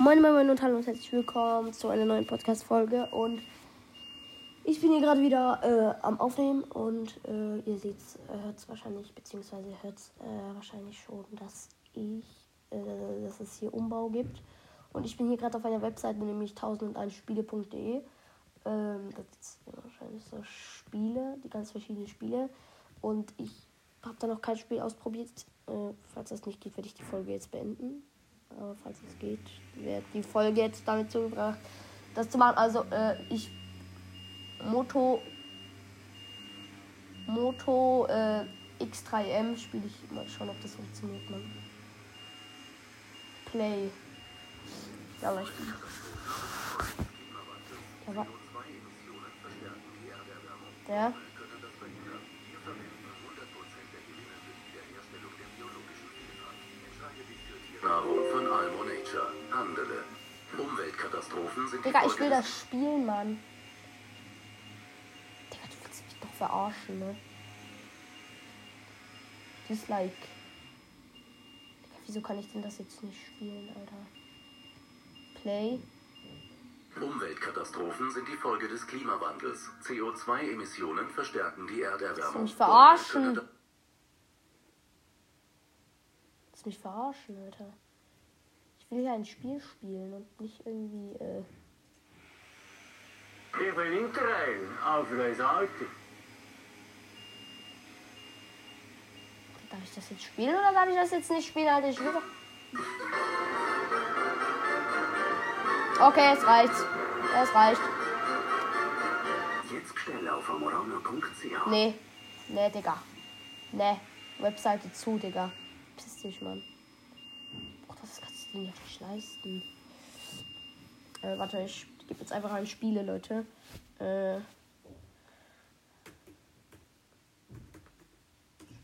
Moin, moin, moin und hallo und herzlich willkommen zu einer neuen Podcast-Folge. Und ich bin hier gerade wieder äh, am Aufnehmen und äh, ihr seht äh, hört es wahrscheinlich, beziehungsweise hört es äh, wahrscheinlich schon, dass ich, äh, dass es hier Umbau gibt. Und ich bin hier gerade auf einer Webseite, nämlich 1001spiele.de. Ähm, das ja wahrscheinlich so Spiele, die ganz verschiedenen Spiele. Und ich habe da noch kein Spiel ausprobiert. Äh, falls das nicht geht, werde ich die Folge jetzt beenden. Aber falls es geht, wird die Folge jetzt damit zugebracht, das zu machen. Also, äh, ich. Moto. Moto äh, X3M spiele ich mal schauen, ob das funktioniert, man. Play. Ja, ich bin. Aber. Ja. Nahrung von Almo Nature. Handele. Umweltkatastrophen sind die Digga, ich will das spielen, Mann. Digga, du willst mich doch verarschen, ne? Dislike. Digga, wieso kann ich denn das jetzt nicht spielen, Alter? Play. Umweltkatastrophen sind die Folge des Klimawandels. CO2-Emissionen verstärken die Erderwärmung. mich verarschen? Lass mich verarschen, Alter. Ich will ja ein Spiel spielen und nicht irgendwie, äh. Ich bin Interrail, auf das Alte. Darf ich das jetzt spielen oder darf ich das jetzt nicht spielen, Alter? Ich will doch. Okay, es reicht. Es reicht. Jetzt schnell auf amorana.ch. Nee. Nee, Digga. Nee. Webseite zu, Digga. Piss dich, Mann. Das kannst du dir nicht leisten. Äh, warte, ich gebe jetzt einfach ein Spiele, Leute. Äh.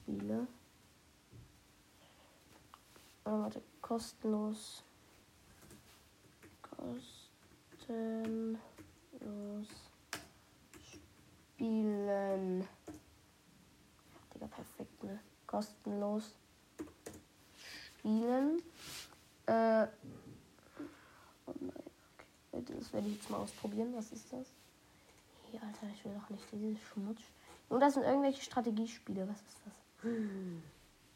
Spiele. Äh, warte, kostenlos. Kostenlos. Spielen. Digga, perfekt, ne? Kostenlos. Spielen. Äh. Oh nein, okay. Das werde ich jetzt mal ausprobieren. Was ist das? Hey, Alter, ich will doch nicht dieses Schmutz. Und das sind irgendwelche Strategiespiele. Was ist das? Hm.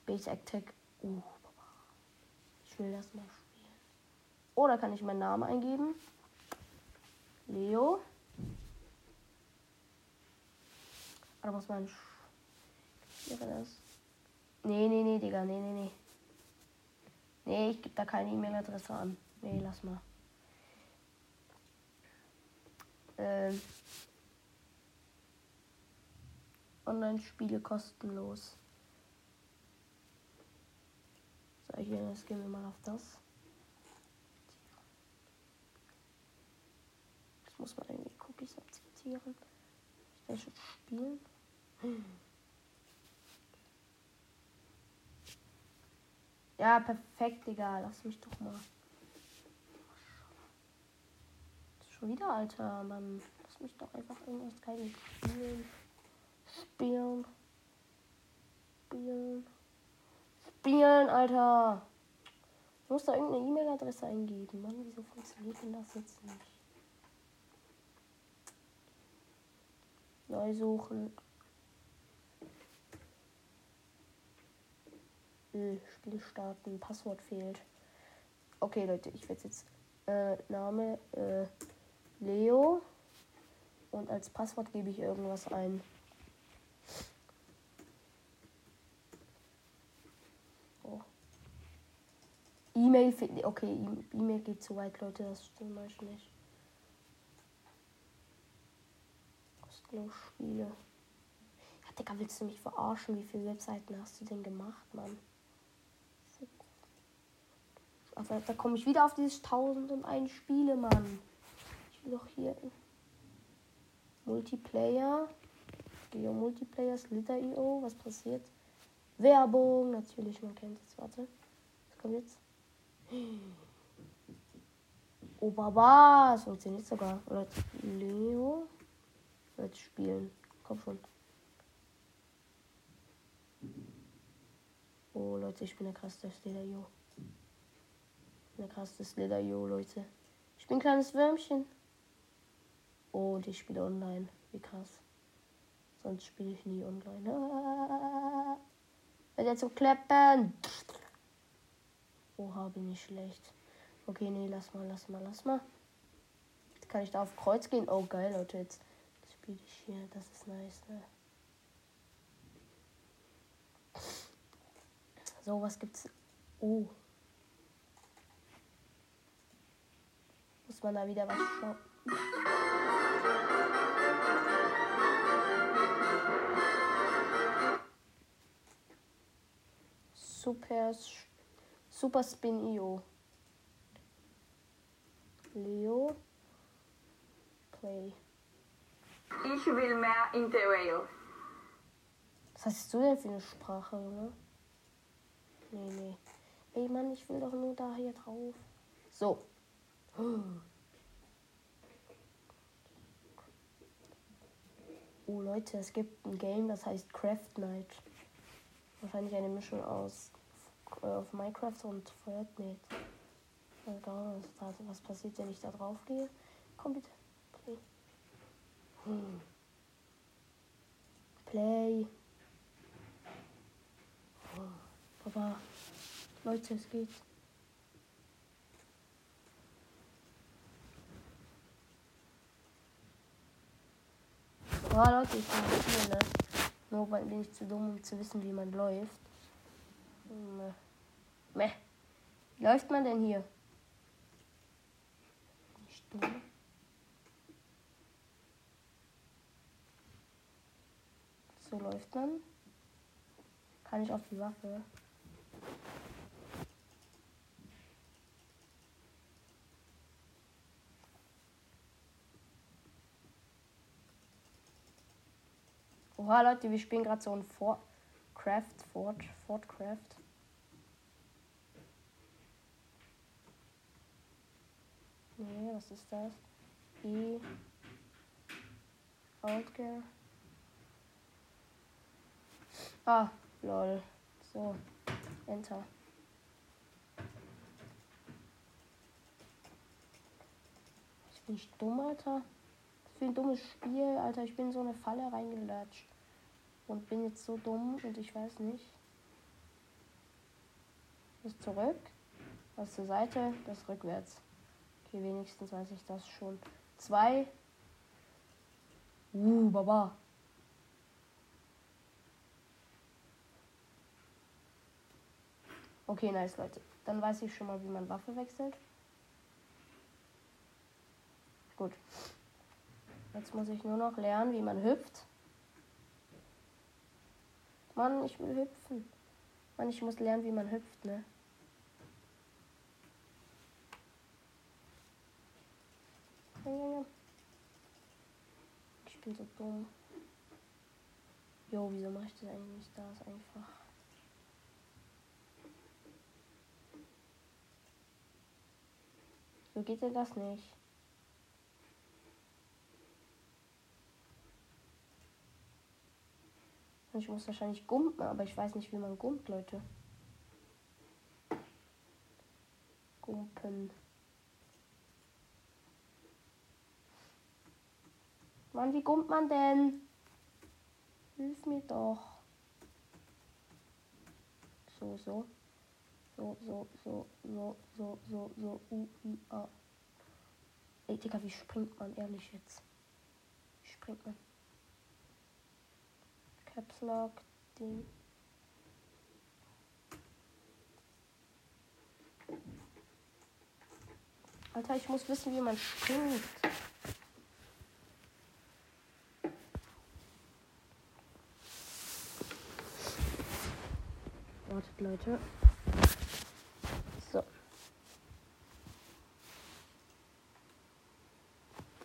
Base Attack. Uh, ich will das mal spielen. Oder kann ich meinen Namen eingeben? Leo. Oder muss man. Wäre das? Nee, nee, nee, Digga. Nee, nee, nee. Nee, ich gebe da keine E-Mail-Adresse an. Nee, lass mal. Ähm. Online-Spiele kostenlos. So, hier, jetzt gehen wir mal auf das. Das muss man irgendwie Cookies akzeptieren. Ich schon spielen. Ja, perfekt, Digga. Lass mich doch mal. Schon wieder, Alter. Mann. Lass mich doch einfach irgendwas Geiles spielen. Spielen. Spielen. Spielen, Alter. Ich muss da irgendeine E-Mail-Adresse eingeben. Mann, wieso funktioniert denn das jetzt nicht? Neu suchen. Äh, Spiel starten. Passwort fehlt. Okay, Leute, ich werde jetzt äh, Name äh, Leo und als Passwort gebe ich irgendwas ein. Oh. E-Mail. Okay, E- E-Mail geht zu weit, Leute. Das stimmt mal nicht. Kostenlos Spiele. Ja, Digga, willst du mich verarschen? Wie viele Webseiten hast du denn gemacht, Mann? Aber da komme ich wieder auf dieses 1001 Spiele, Mann. Ich will doch hier Multiplayer. Geo Multiplayer, Slither.io. Was passiert? Werbung, natürlich, man kennt es. Warte. Was kommt jetzt? Oh, Baba. Es funktioniert sogar. Oder Leo. Jetzt spielen. Komm schon. Oh, Leute, ich bin der krasseste Slither.io. Eine krasse Slither.io, Leute. Ich bin ein kleines Würmchen. Oh, ich spiele online. Wie krass. Sonst spiele ich nie online. Ah, wird jetzt so klappen. Oha, bin ich schlecht. Okay, nee, lass mal, lass mal, lass mal. Jetzt kann ich da auf Kreuz gehen. Oh, geil, Leute. Jetzt spiele ich hier. Das ist nice, ne? So, was gibt's? Oh. Muss man da wieder was schauen? Super, Super Spin IO. Leo. Play. Ich will mehr Interrail. Was hast du denn für eine Sprache, Junge? Nee, nee. Ey, Mann, ich will doch nur da hier drauf. So. Oh, Leute, es gibt ein Game, das heißt Craft Night. Wahrscheinlich eine Mischung aus äh, auf Minecraft und Fortnite. Also, was passiert, wenn ich da drauf gehe? Komm bitte. Play. Hm. Play. Oh, Papa. Leute, es geht. Oh, Leute, ich bin hier, ne? Nur bin ich zu dumm, um zu wissen, wie man läuft. Meh. Läuft man denn hier? Nicht dumm. So läuft man. Kann ich auf die Waffe. Oha, Leute, wir spielen gerade so ein Fort Craft, Fort, Fort. Nee, was ist das? E. Outgear. Ah, lol. So. Enter. Ich bin dumm, Alter. Das ist ein dummes Spiel, Alter. Ich bin in so eine Falle reingelatscht. Und bin jetzt so dumm und ich weiß nicht. Das zurück. Das zur Seite, das rückwärts. Okay, wenigstens weiß ich das schon. Zwei. Uh, Baba. Okay, nice, Leute. Dann weiß ich schon mal, wie man Waffe wechselt. Gut. Jetzt muss ich nur noch lernen, wie man hüpft. Mann, ich will hüpfen. Mann, ich muss lernen, wie man hüpft, ne? Ich bin so dumm. Jo, wieso mache ich das eigentlich nicht? Da ist einfach. So geht denn das nicht? Ich muss wahrscheinlich gumpen, aber ich weiß nicht, wie man gumpt, Leute. Gumpen. Mann, wie gumpt man denn? Hilf mir doch. So, so. So, so, so, so, so, so, so, u, i, a. Ey, Digga, wie springt man ehrlich jetzt? Wie springt man? Caps Lock, Ding. Alter, ich muss wissen, wie man springt. Wartet, Leute. So.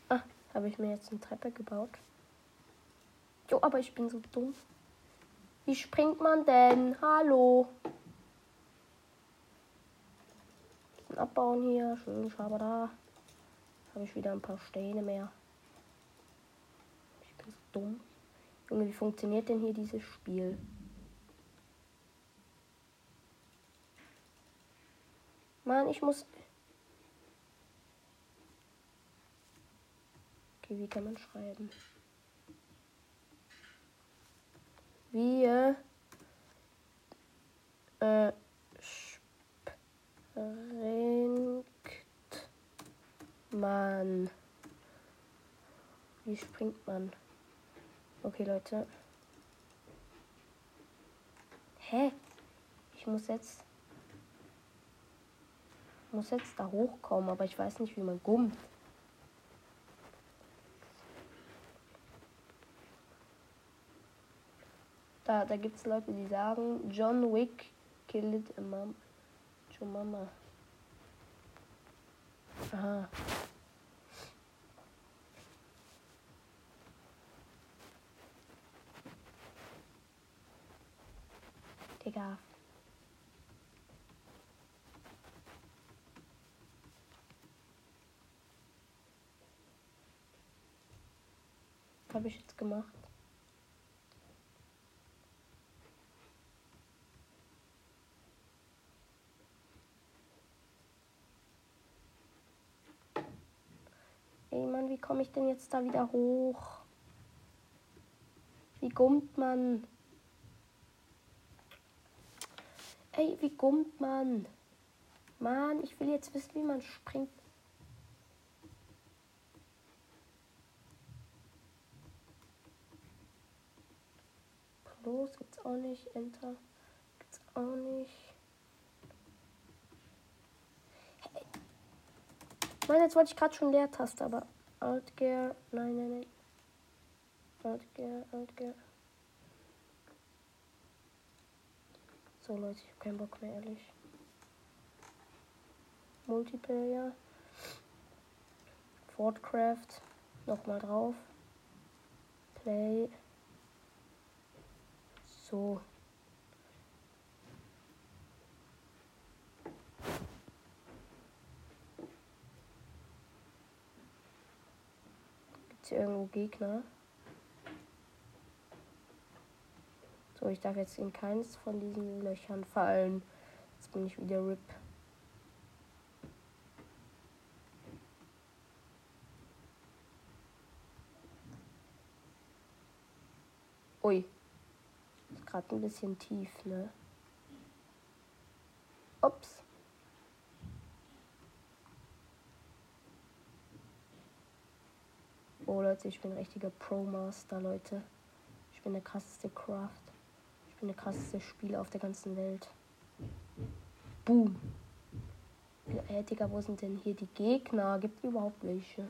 Ah, habe ich mir jetzt eine Treppe gebaut. So, aber ich bin so dumm. Wie springt man denn? Hallo. Abbauen hier. Schön, schaber da. Habe ich wieder ein paar Steine mehr. Ich bin so dumm. Junge, wie funktioniert denn hier dieses Spiel? Mann, ich muss. Okay, wie kann man schreiben? Wir äh, springt man. Wie springt man? Okay, Leute. Hä? Ich muss jetzt. Muss jetzt da hochkommen, aber ich weiß nicht, wie man gummt. Da, da gibt es Leute, die sagen, John Wick killed a mom. John Mama. Aha. Digga. Habe ich jetzt gemacht? Ey Mann, wie komme ich denn jetzt da wieder hoch? Wie gummt man? Ey, wie gummt man? Mann, ich will jetzt wissen, wie man springt. Los gibt's auch nicht. Enter gibt's auch nicht. Hey. Mann, jetzt wollte ich gerade schon Leertaste, aber Alt Gear. Nein, nein, nein. Alt Gear, Alt Gear. So Leute, ich habe keinen Bock mehr, ehrlich. Multiplayer. Fortcraft. Nochmal drauf. Play. So. Gibt es hier irgendwo Gegner? So, ich darf jetzt in keines von diesen Löchern fallen. Jetzt bin ich wieder RIP. Ui. Ist gerade ein bisschen tief, ne? Ups. Oh Leute, ich bin ein richtiger Pro-Master, Leute. Ich bin der krasseste Craft. Ich bin der krasseste Spieler auf der ganzen Welt. Boom. Hey, Digga, wo sind denn hier die Gegner? Gibt überhaupt welche?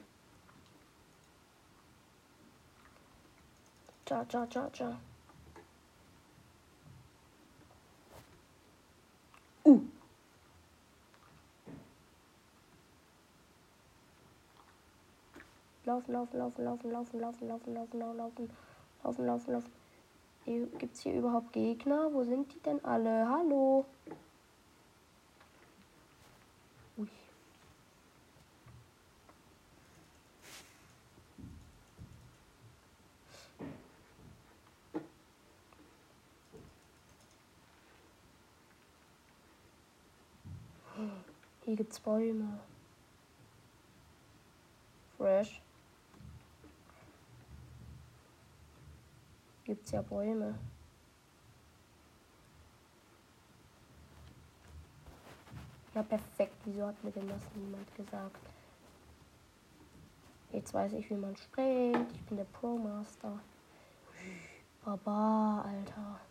Ciao, ciao, ciao, ciao. Uh. Laufen, laufen, laufen, laufen, laufen, laufen, laufen, laufen, laufen, laufen, laufen, laufen, laufen. Gibt es hier überhaupt Gegner? Wo sind die denn alle? Hallo? Ui. Hier gibt's Bäume. Fresh. Gibt's ja Bäume. Ja, perfekt. Wieso hat mir denn das niemand gesagt? Jetzt weiß ich, wie man springt. Ich bin der Pro-Master. Baba, Alter.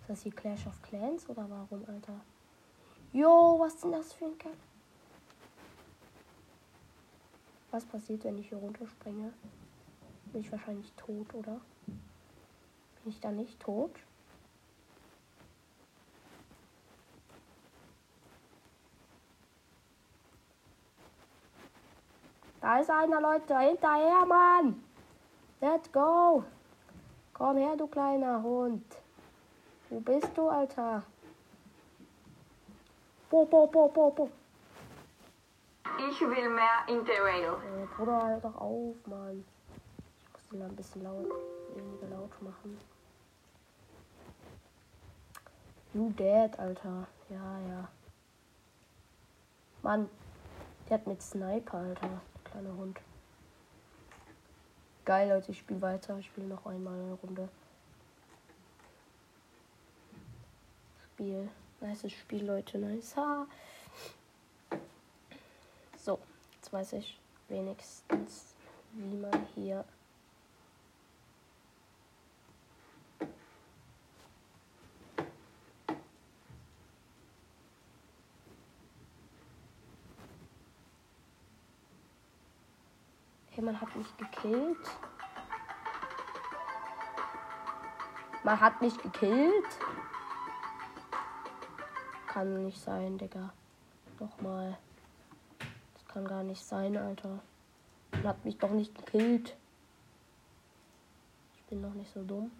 Ist das hier Clash of Clans oder warum, Alter? Jo, was denn das für ein Kerl? Was passiert, wenn ich hier runterspringe? Bin ich wahrscheinlich tot, oder? Bin ich da nicht tot? Da ist einer, Leute. Hinterher, Mann. Let's go. Komm her, du kleiner Hund. Wo bist du, Alter? Bo, bo, bo, bo, bo. Ich will mehr Interrail. Äh, Bruder, halt doch auf, Mann. Ich muss den ein bisschen laut, weniger laut machen. You dead, Alter. Ja, ja. Mann, der hat mit Sniper, Alter. Der kleine Hund. Geil, Leute, ich spiele weiter. Ich spiele noch einmal eine Runde. Spiel. Nice Spiel, Leute. Nice. Ha. So, jetzt weiß ich wenigstens, wie man hier Okay, man hat mich gekillt. Man hat mich gekillt. Kann nicht sein, Digga. Nochmal. Das kann gar nicht sein, Alter. Man hat mich doch nicht gekillt. Ich bin doch nicht so dumm.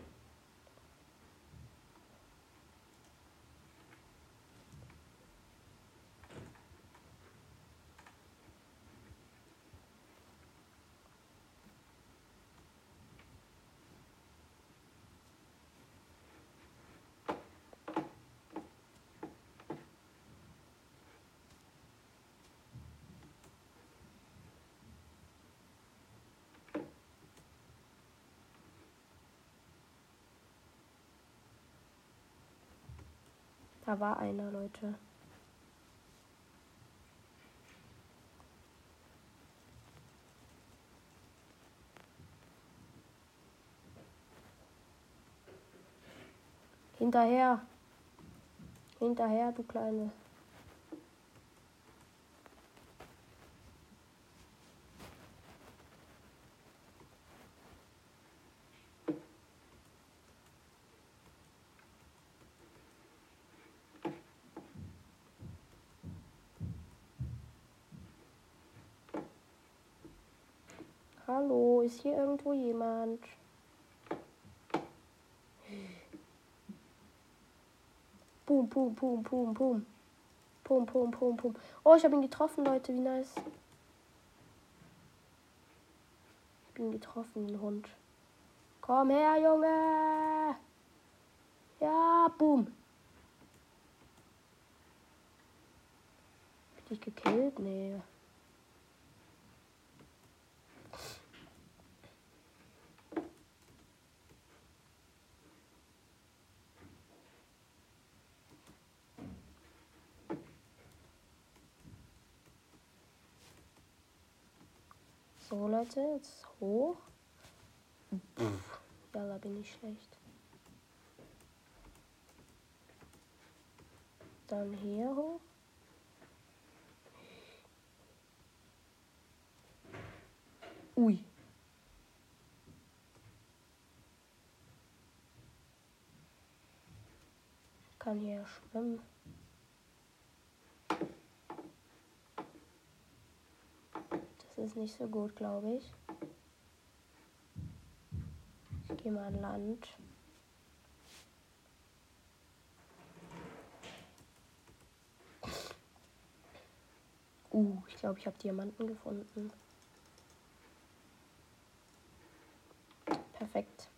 Da war einer, Leute. Hinterher. Hinterher, du Kleine. Hallo, ist hier irgendwo jemand? Boom, boom, boom, boom, boom. Boom, boom, boom, boom. Oh, ich habe ihn getroffen, Leute. Wie nice. Ich bin getroffen, ein Hund. Komm her, Junge. Ja, boom. Hab ich dich gekillt? Nee. So, Leute, jetzt hoch. Ja, da bin ich schlecht. Dann hier hoch. Ui. Kann hier schwimmen. Das ist nicht so gut, glaube ich. Ich gehe mal an Land. Uh, ich glaube, ich habe Diamanten gefunden. Perfekt.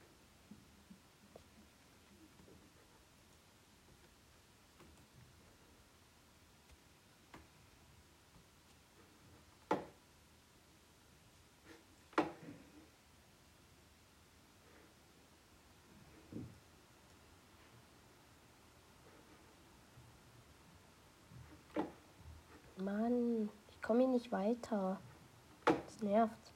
Mann, ich komme hier nicht weiter. Das nervt.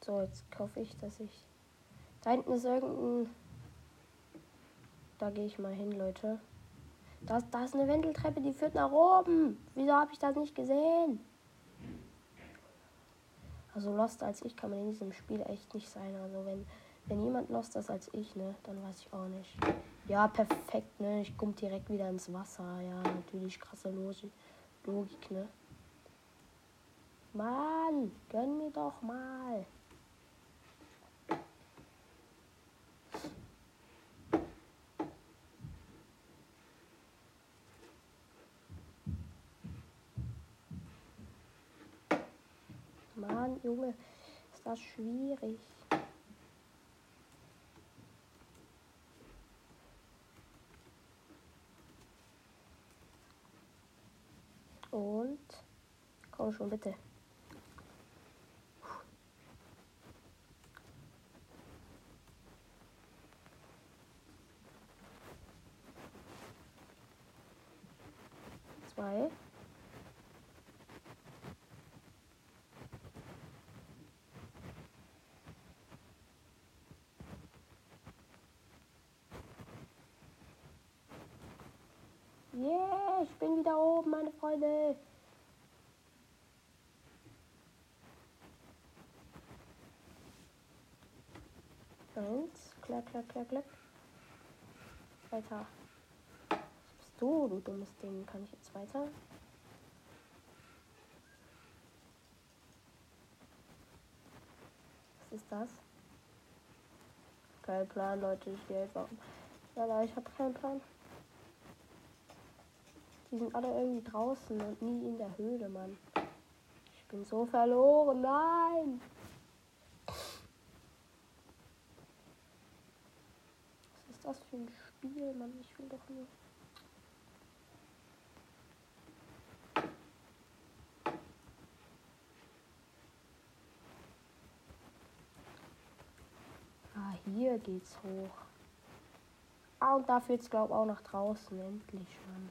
So, jetzt hoffe ich, dass ich. Da hinten ist irgendein. Da gehe ich mal hin, Leute. Da, da ist eine Wendeltreppe, die führt nach oben. Wieso habe ich das nicht gesehen? Also lost als ich kann man in diesem Spiel echt nicht sein. Also wenn, wenn jemand lost ist als ich, ne, dann weiß ich auch nicht. Ja, perfekt, ne? Ich komme direkt wieder ins Wasser. Ja, natürlich krasse Logik, Logik ne? Mann, gönn mir doch mal. Mann, Junge, ist das schwierig. Und komm schon bitte. Zwei. Ich bin wieder oben, meine Freunde. Eins, klack, klack, klack, klack. Weiter. Was bist du, du dummes Ding? Kann ich jetzt weiter? Was ist das? Kein Plan, Leute. Ich gehe einfach. Ja, ich habe keinen Plan. Die sind alle irgendwie draußen und nie in der Höhle, Mann. Ich bin so verloren. Nein! Was ist das für ein Spiel, Mann? Ich will doch nur. Ah, hier geht's hoch. Ah, und da führt's, glaub auch nach draußen. Endlich, Mann.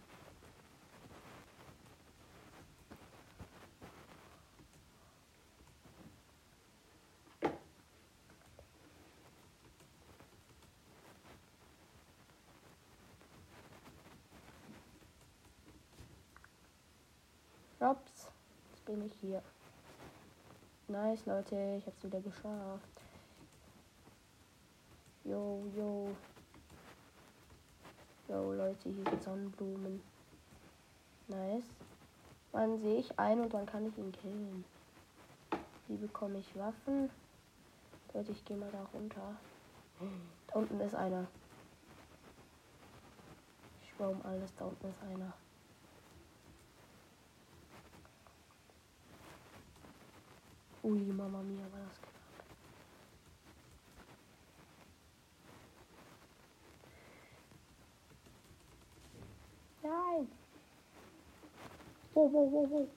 Ups, jetzt bin ich hier. Nice, Leute, ich hab's wieder geschafft. Yo, yo. Yo, Leute, hier sind Sonnenblumen. Nice. Wann sehe ich ein und dann kann ich ihn killen? Wie bekomme ich Waffen? Leute, ich gehe mal da runter. Da unten ist einer. Ich schwör um alles, da unten ist einer. Ui, Mama Mia, war das knapp. Nein! Wo, wo, wo, wo?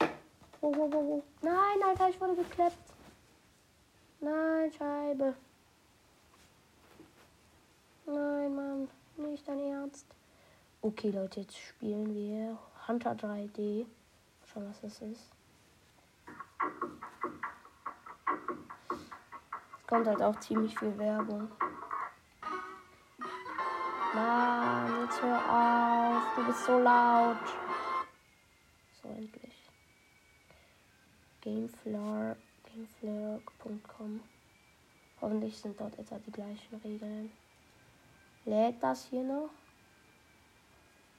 Wo, wo, wo, wo? Nein, Alter, ich wurde gekleppt. Nein, Scheibe. Nein, Mann, nicht dein Ernst. Okay, Leute, jetzt spielen wir Hunter 3D. Schauen, was das ist. Kommt halt auch ziemlich viel Werbung. Mann, jetzt hör auf. Du bist so laut. So, endlich. Gameflare, gameflare.com. Hoffentlich sind dort etwa die gleichen Regeln. Lädt das hier noch?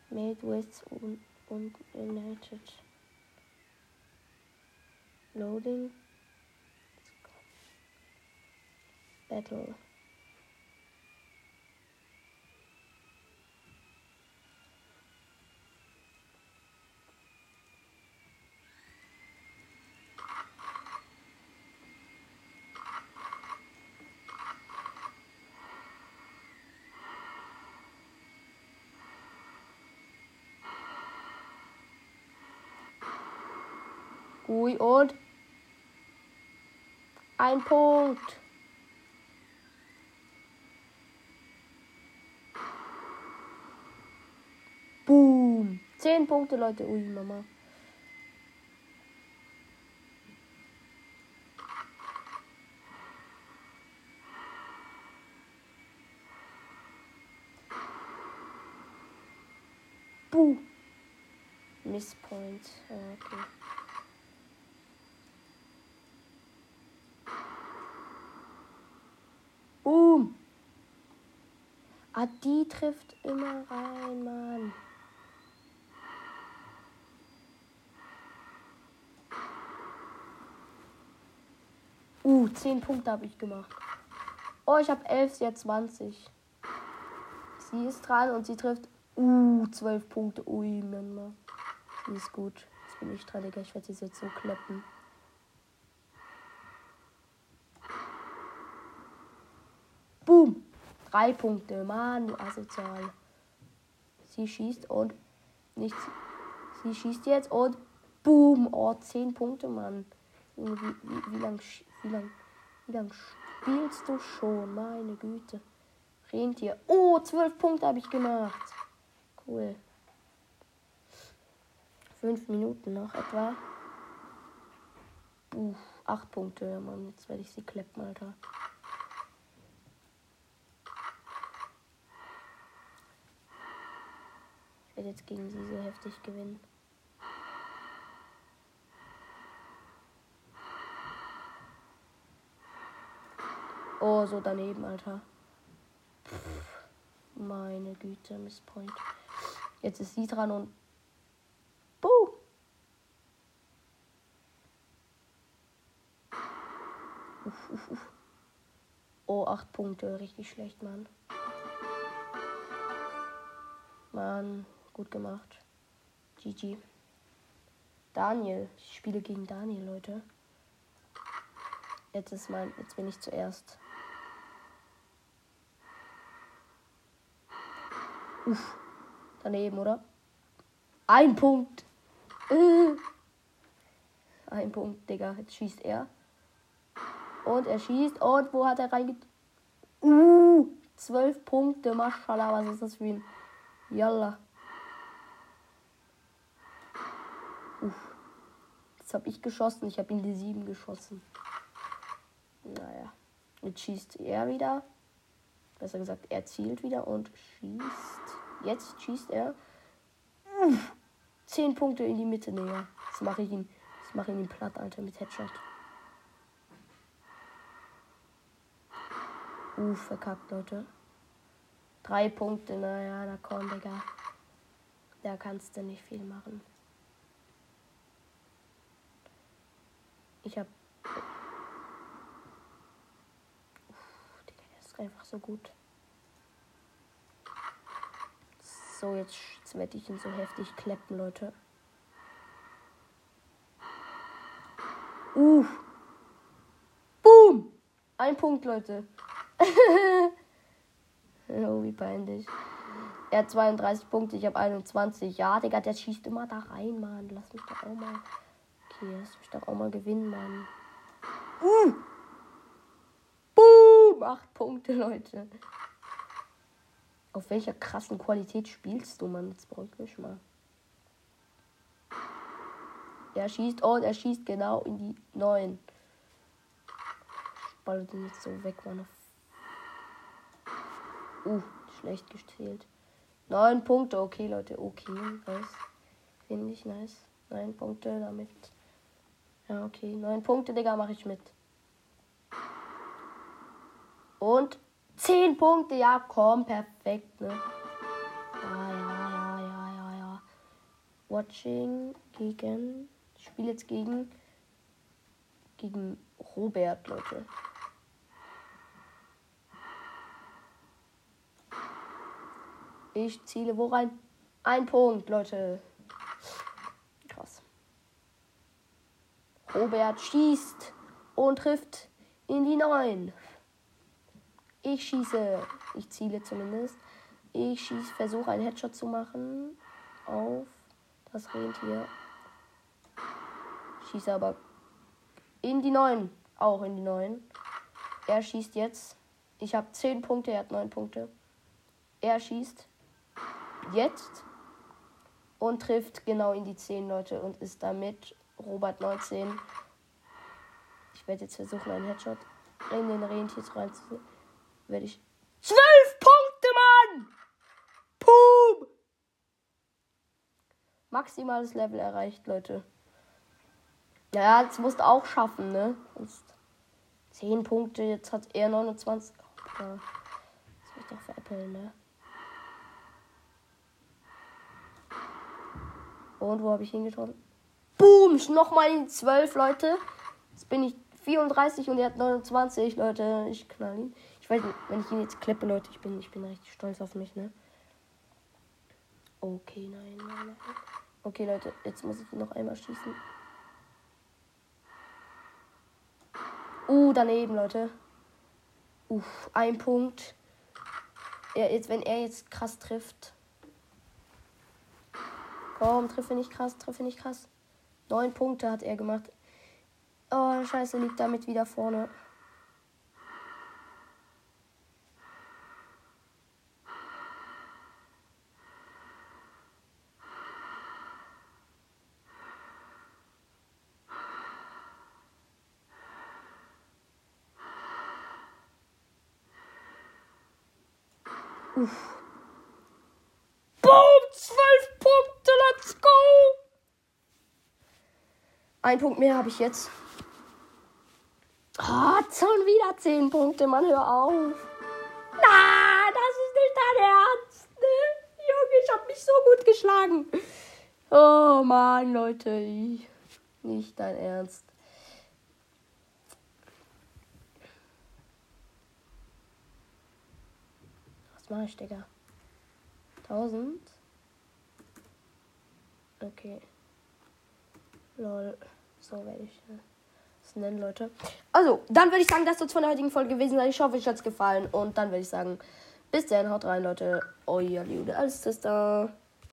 Made with und, und United. Loading. Battle. Ui, und? Ein Punkt. Boom. Zehn Punkte, Leute. Ui, Mama. Buh. Misspoint. Ja, okay. Boom. Ah, die trifft immer rein, Mann. Uh, 10 Punkte habe ich gemacht. Oh, ich habe 11, sie hat 20. Sie ist dran und sie trifft. Uh, 12 Punkte. Ui, Mama. Sie ist gut. Jetzt bin ich dran, Digga. Ich werde sie jetzt so kleppen. Boom. 3 Punkte. Mann, du asozial. Sie schießt und nichts. Sie schießt jetzt und boom. Oh, 10 Punkte, Mann. Junge, wie, wie, wie lang wie lang, wie lang spielst du schon? Meine Güte. Rentier. Oh, zwölf Punkte habe ich gemacht. Cool. Fünf Minuten noch etwa. Uff, acht Punkte. Mann, jetzt werde ich sie kleppen, Alter. Ich werde jetzt gegen sie sehr heftig gewinnen. Oh, so daneben, Alter. Meine Güte, Misspoint. Jetzt ist sie dran und. Boom! Uff, uff, uff. Oh, acht Punkte. Richtig schlecht, Mann. Mann, gut gemacht. GG. Daniel. Ich spiele gegen Daniel, Leute. Jetzt ist mein. Jetzt bin ich zuerst. Uff. Daneben, oder? Ein Punkt. Äh. Ein Punkt, Digga. Jetzt schießt er. Und er schießt. Und wo hat er reinge... Uh, zwölf Punkte. Maschallah, was ist das für ein... Yalla. Uff. Jetzt habe ich geschossen. Ich habe in die sieben geschossen. Naja. Jetzt schießt er wieder. Besser gesagt, er zielt wieder und schießt. Jetzt schießt er. Uff. Zehn Punkte in die Mitte, Digga. Jetzt mache ich ihn. Jetzt mache ich ihn platt, Alter, mit Headshot. Uh, verkackt, Leute. Drei Punkte, naja, da komm, Digga. Da kannst du nicht viel machen. Ich hab. Uff, Digga, der ist einfach so gut. So, jetzt, jetzt werde ich ihn so heftig kleppen, Leute. Uff. Boom! Ein Punkt, Leute. oh, wie peinlich. Er hat 32 Punkte, ich habe 21. Ja, Digga, der schießt immer da rein, Mann. Lass mich doch auch mal. Okay, lass mich doch auch mal gewinnen, Mann. Uh! Boom! Acht Punkte, Leute. Auf welcher krassen Qualität spielst du, Mann? Jetzt brauche ich mich mal. Er schießt und er schießt genau in die 9. Ich baller den jetzt so weg, Mann. Uh, schlecht gezählt. 9 Punkte, okay, Leute, okay. Nice. Finde ich nice. 9 Punkte damit. Ja, okay. 9 Punkte, Digga, mache ich mit. Und 10 Punkte, ja, komm, perfekt, ne? Ja, ja, ja, ja, ja, ja. Watching gegen. Ich spiele jetzt gegen. Gegen Robert, Leute. Ich ziele wo rein? Ein Punkt, Leute. Krass. Robert schießt und trifft in die 9. Ich schieße. Ich ziele zumindest. Ich schieße, versuche einen Headshot zu machen auf das Rentier. Schieße aber in die 9. Auch in die 9. Er schießt jetzt. Ich habe 10 Punkte, er hat 9 Punkte. Er schießt jetzt und trifft genau in die 10 Leute und ist damit Robert 19. Ich werde jetzt versuchen, einen Headshot in den Rentier rein zu werde ich 12 Punkte, Mann! Pum! Maximales Level erreicht, Leute. Ja, jetzt musst du auch schaffen, ne? Sonst 10 Punkte, jetzt hat er 29. Oh. Das muss ich doch veräppeln, ne? Und wo habe ich hingetroffen? Boom! Nochmal in 12, Leute. Jetzt bin ich 34 und er hat 29, Leute. Ich knall ihn. Weiß nicht, wenn ich ihn jetzt klippe, Leute, ich bin, ich bin richtig stolz auf mich, ne? Okay, nein, nein, nein. Okay, Leute, jetzt muss ich ihn noch einmal schießen. Uh, daneben, Leute. Uff, ein Punkt. er jetzt, wenn er jetzt krass trifft. Komm, treffe nicht krass, treffe nicht krass. Neun Punkte hat er gemacht. Oh, scheiße, liegt damit wieder vorne. Uff. Boom, zwölf Punkte, let's go. Ein Punkt mehr habe ich jetzt. Ah, schon wieder zehn Punkte, Mann, hör auf. Na, das ist nicht dein Ernst, ne? Junge, ich habe mich so gut geschlagen. Oh Mann, Leute, nicht dein Ernst. Mache ich, Digga? 1000? Okay. Lol. So werde ich das nennen, Leute. Also, dann würde ich sagen, das soll es von der heutigen Folge gewesen sein. Ich hoffe, euch hat es gefallen. Und dann würde ich sagen, bis dann, haut rein, Leute. Euer alles ist da.